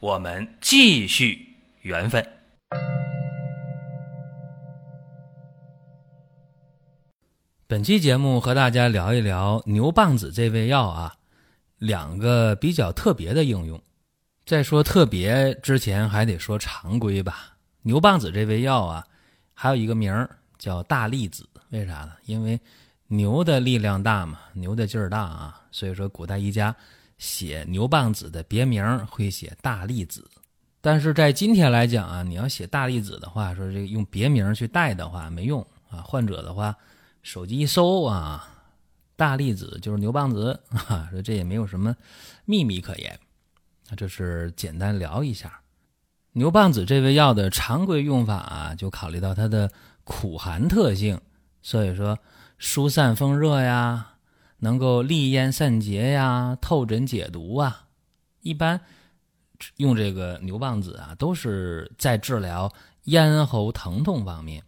我们继续缘分。本期节目和大家聊一聊牛蒡子这味药啊，两个比较特别的应用。在说特别之前，还得说常规吧。牛蒡子这味药啊，还有一个名儿叫大力子，为啥呢？因为牛的力量大嘛，牛的劲儿大啊，所以说古代医家写牛蒡子的别名会写大粒子。但是在今天来讲啊，你要写大粒子的话，说这个用别名去代的话没用啊，患者的话。手机一搜啊，大粒子就是牛蒡子 啊，说这也没有什么秘密可言，那这是简单聊一下牛蒡子这味药的常规用法啊，就考虑到它的苦寒特性，所以说疏散风热呀，能够利咽散结呀，透疹解毒啊，一般用这个牛蒡子啊，都是在治疗咽喉疼痛方面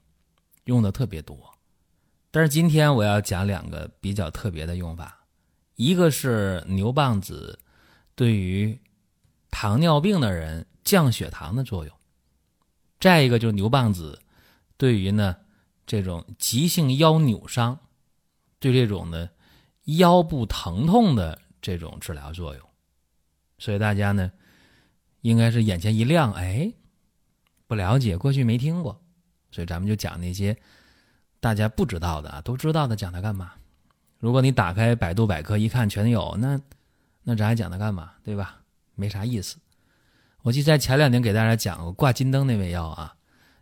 用的特别多。但是今天我要讲两个比较特别的用法，一个是牛蒡子对于糖尿病的人降血糖的作用，再一个就是牛蒡子对于呢这种急性腰扭伤，对这种呢腰部疼痛的这种治疗作用，所以大家呢应该是眼前一亮，哎，不了解，过去没听过，所以咱们就讲那些。大家不知道的啊，都知道的，讲它干嘛？如果你打开百度百科一看全有，那那咱还讲它干嘛？对吧？没啥意思。我记得在前两年给大家讲过挂金灯那味药啊，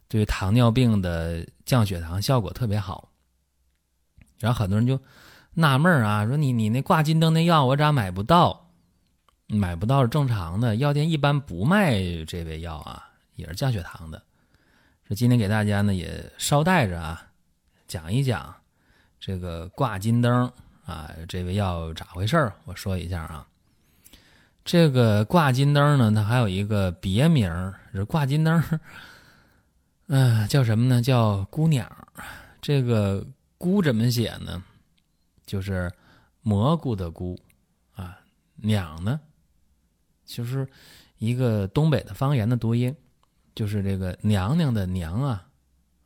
对糖尿病的降血糖效果特别好。然后很多人就纳闷啊，说你你那挂金灯那药我咋买不到？买不到是正常的，药店一般不卖这味药啊，也是降血糖的。说今天给大家呢也捎带着啊。讲一讲这个挂金灯啊，这味药咋回事我说一下啊。这个挂金灯呢，它还有一个别名是挂金灯，嗯，叫什么呢？叫姑娘。这个“姑”怎么写呢？就是蘑菇的“菇”啊，“娘”呢，就是一个东北的方言的读音，就是这个娘娘的“娘”啊，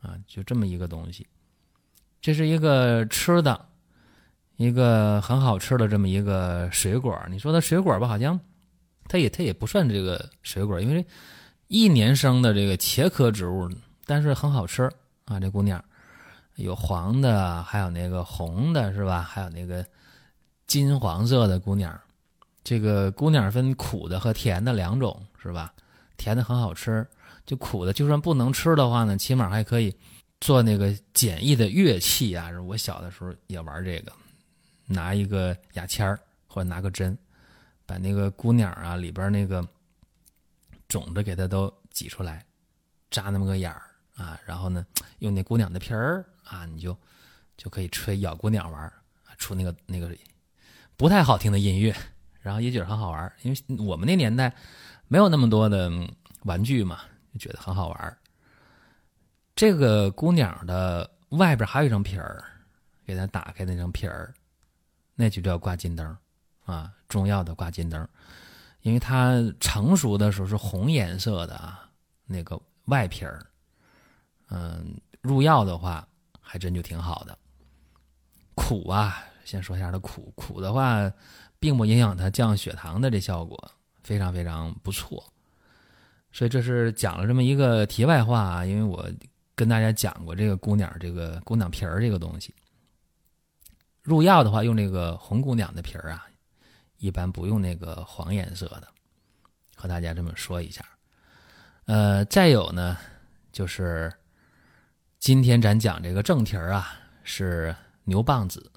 啊，就这么一个东西。这是一个吃的，一个很好吃的这么一个水果。你说它水果吧，好像它也它也不算这个水果，因为一年生的这个茄科植物，但是很好吃啊。这姑娘有黄的，还有那个红的，是吧？还有那个金黄色的姑娘。这个姑娘分苦的和甜的两种，是吧？甜的很好吃，就苦的，就算不能吃的话呢，起码还可以。做那个简易的乐器啊，我小的时候也玩这个，拿一个牙签儿或者拿个针，把那个姑娘啊里边那个种子给它都挤出来，扎那么个眼儿啊，然后呢用那姑娘的皮儿啊，你就就可以吹咬姑娘玩，出那个那个不太好听的音乐，然后也觉得很好玩，因为我们那年代没有那么多的玩具嘛，就觉得很好玩。这个姑娘的外边还有一层皮儿，给它打开那层皮儿，那就叫挂金灯啊，中药的挂金灯，因为它成熟的时候是红颜色的啊，那个外皮儿，嗯，入药的话还真就挺好的。苦啊，先说一下它苦，苦的话并不影响它降血糖的这效果，非常非常不错。所以这是讲了这么一个题外话啊，因为我。跟大家讲过这个姑娘，这个姑娘皮儿这个东西，入药的话用这个红姑娘的皮儿啊，一般不用那个黄颜色的，和大家这么说一下。呃，再有呢，就是今天咱讲这个正题儿啊，是牛蒡子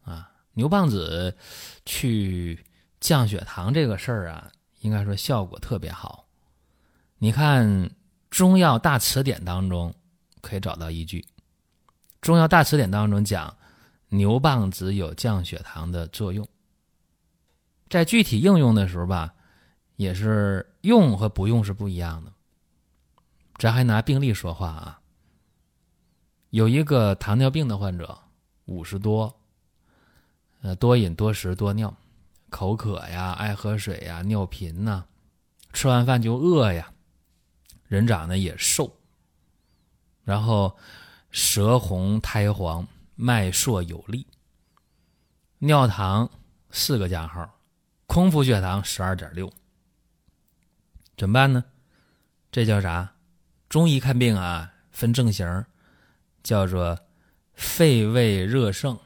啊，牛蒡子去降血糖这个事儿啊，应该说效果特别好。你看《中药大词典》当中可以找到依据，《中药大词典》当中讲牛蒡子有降血糖的作用，在具体应用的时候吧，也是用和不用是不一样的。咱还拿病例说话啊，有一个糖尿病的患者，五十多，呃，多饮多食多尿，口渴呀，爱喝水呀，尿频呐，吃完饭就饿呀。人长得也瘦，然后舌红苔黄，脉硕有力，尿糖四个加号，空腹血糖十二点六，怎么办呢？这叫啥？中医看病啊，分症型，叫做肺胃热盛，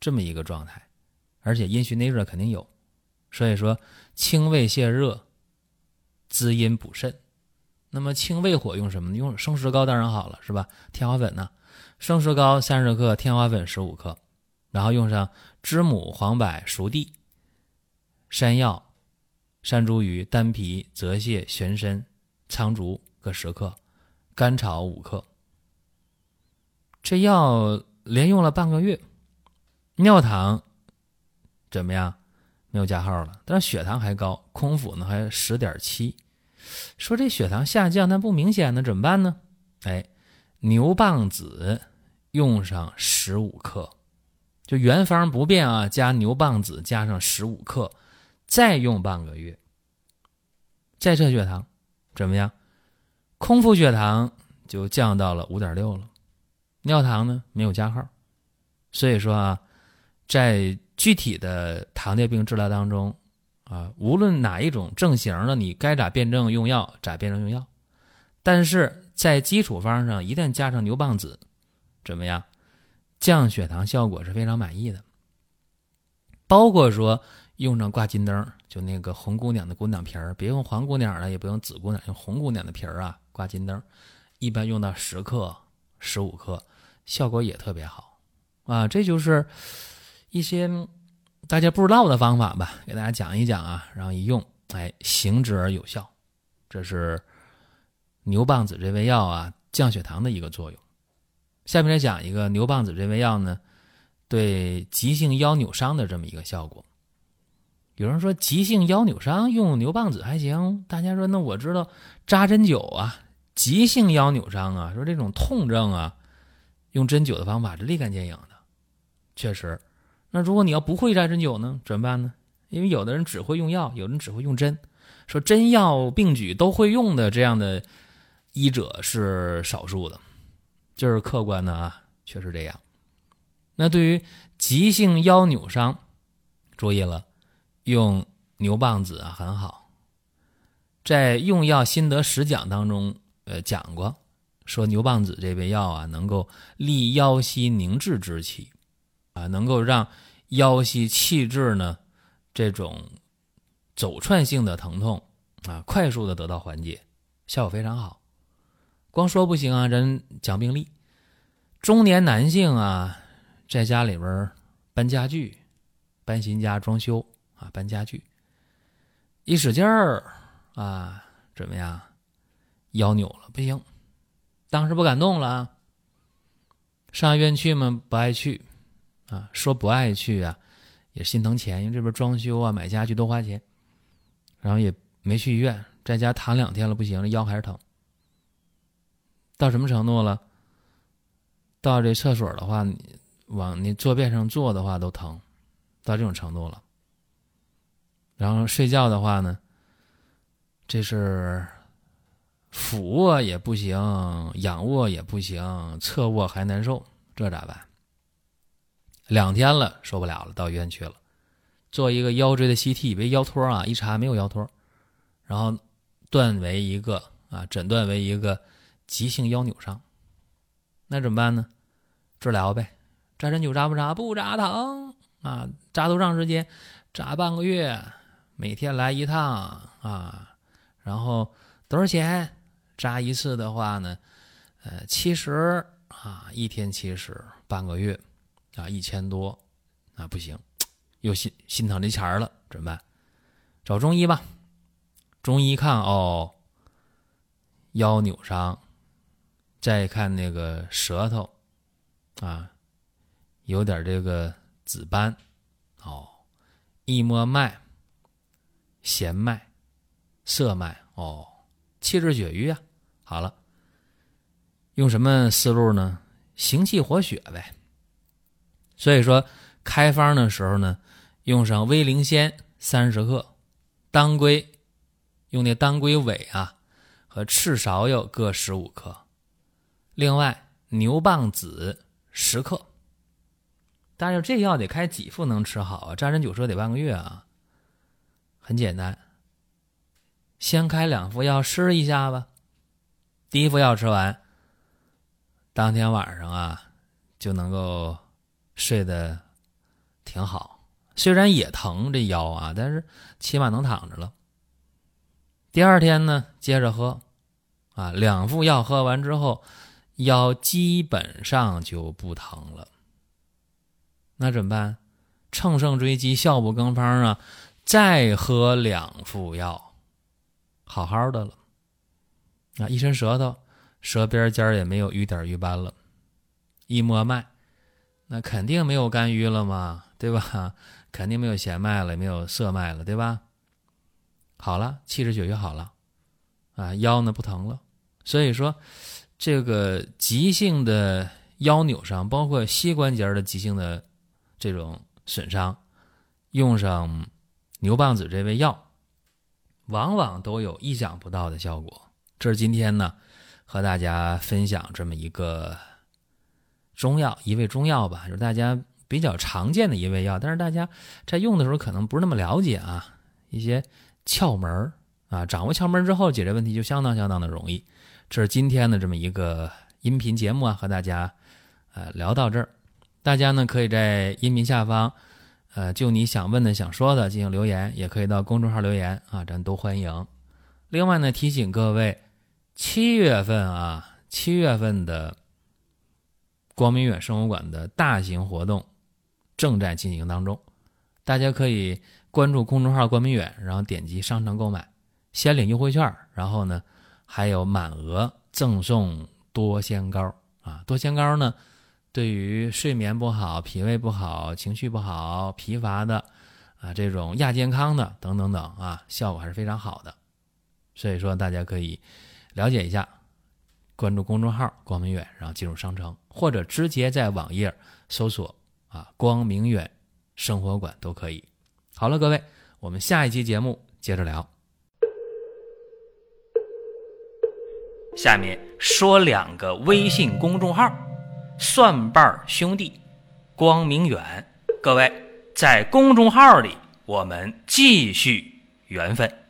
这么一个状态，而且阴虚内热肯定有，所以说清胃泻热。滋阴补肾，那么清胃火用什么呢？用生石膏当然好了，是吧？天花粉呢？生石膏三十克，天花粉十五克，然后用上知母、黄柏、熟地、山药、山茱萸、丹皮、泽泻、玄参、苍术各十克，甘草五克。这药连用了半个月，尿糖怎么样？没有加号了，但是血糖还高，空腹呢还十点七。说这血糖下降，但不明显呢，怎么办呢？哎，牛蒡子用上十五克，就原方不变啊，加牛蒡子加上十五克，再用半个月，再测血糖怎么样？空腹血糖就降到了五点六了，尿糖呢没有加号，所以说啊，在具体的糖尿病治疗当中。啊，无论哪一种症型的，你该咋辩证用药咋辩证用药，但是在基础方上一旦加上牛蒡子，怎么样，降血糖效果是非常满意的。包括说用上挂金灯，就那个红姑娘的姑娘皮儿，别用黄姑娘的，也不用紫姑娘，用红姑娘的皮儿啊，挂金灯，一般用到十克、十五克，效果也特别好啊。这就是一些。大家不知道的方法吧，给大家讲一讲啊，然后一用，哎，行之而有效。这是牛蒡子这味药啊，降血糖的一个作用。下面来讲一个牛蒡子这味药呢，对急性腰扭伤的这么一个效果。有人说急性腰扭伤用牛蒡子还行，大家说那我知道扎针灸啊，急性腰扭伤啊，说这种痛症啊，用针灸的方法是立竿见影的，确实。那如果你要不会扎针灸呢，怎么办呢？因为有的人只会用药，有人只会用针。说针药并举都会用的这样的医者是少数的，就是客观的啊，确实这样。那对于急性腰扭伤，注意了，用牛蒡子啊很好。在用药心得十讲当中，呃讲过，说牛蒡子这味药啊，能够利腰膝凝滞之气。啊，能够让腰膝气滞呢，这种走串性的疼痛啊，快速的得到缓解，效果非常好。光说不行啊，人讲病例，中年男性啊，在家里边搬家具、搬新家、装修啊，搬家具，一使劲儿啊，怎么样？腰扭了，不行，当时不敢动了，上医院去吗？不爱去。啊，说不爱去啊，也心疼钱，因为这边装修啊、买家具都花钱，然后也没去医院，在家躺两天了，不行了，腰还是疼。到什么程度了？到这厕所的话，你往你坐便上坐的话都疼，到这种程度了。然后睡觉的话呢，这是俯卧也不行，仰卧也不行，侧卧还难受，这咋办？两天了，受不了了，到医院去了，做一个腰椎的 CT，以为腰托啊，一查没有腰托，然后断为一个啊，诊断为一个急性腰扭伤。那怎么办呢？治疗呗，扎针灸扎不扎？不扎疼啊，扎多长时间？扎半个月，每天来一趟啊，然后多少钱？扎一次的话呢，呃，七十啊，一天七十，半个月。啊，一千多，啊不行，又心心疼这钱儿了，怎么办？找中医吧。中医看哦，腰扭伤，再看那个舌头啊，有点这个紫斑哦，一摸脉，弦脉、涩脉哦，气滞血瘀啊，好了，用什么思路呢？行气活血呗。所以说开方的时候呢，用上威灵仙三十克。当归用那当归尾啊，和赤芍药各十五克，另外牛蒡子十克。但是这药得开几副能吃好啊？扎针灸说得半个月啊。很简单，先开两副药试一下吧。第一副药吃完，当天晚上啊就能够睡得挺好。虽然也疼这腰啊，但是起码能躺着了。第二天呢，接着喝，啊，两副药喝完之后，腰基本上就不疼了。那怎么办？乘胜追击，效不更方啊！再喝两副药，好好的了。啊，一伸舌头，舌边尖也没有瘀点瘀斑了。一摸脉，那肯定没有肝郁了嘛，对吧？肯定没有弦脉了，没有涩脉了，对吧？好了，气滞血瘀好了，啊，腰呢不疼了。所以说，这个急性的腰扭伤，包括膝关节的急性的这种损伤，用上牛蒡子这味药，往往都有意想不到的效果。这是今天呢，和大家分享这么一个中药，一味中药吧，就是大家。比较常见的一味药，但是大家在用的时候可能不是那么了解啊，一些窍门啊，掌握窍门之后解决问题就相当相当的容易。这是今天的这么一个音频节目啊，和大家呃聊到这儿，大家呢可以在音频下方呃就你想问的、想说的进行留言，也可以到公众号留言啊，咱都欢迎。另外呢，提醒各位，七月份啊，七月份的光明远生活馆的大型活动。正在进行当中，大家可以关注公众号“光明远”，然后点击商城购买，先领优惠券，然后呢还有满额赠送多仙膏啊！多仙膏呢，对于睡眠不好、脾胃不好、情绪不好、疲乏的啊这种亚健康的等等等啊，效果还是非常好的。所以说大家可以了解一下，关注公众号“光明远”，然后进入商城，或者直接在网页搜索。啊，光明远生活馆都可以。好了，各位，我们下一期节目接着聊。下面说两个微信公众号：蒜瓣兄弟、光明远。各位在公众号里，我们继续缘分。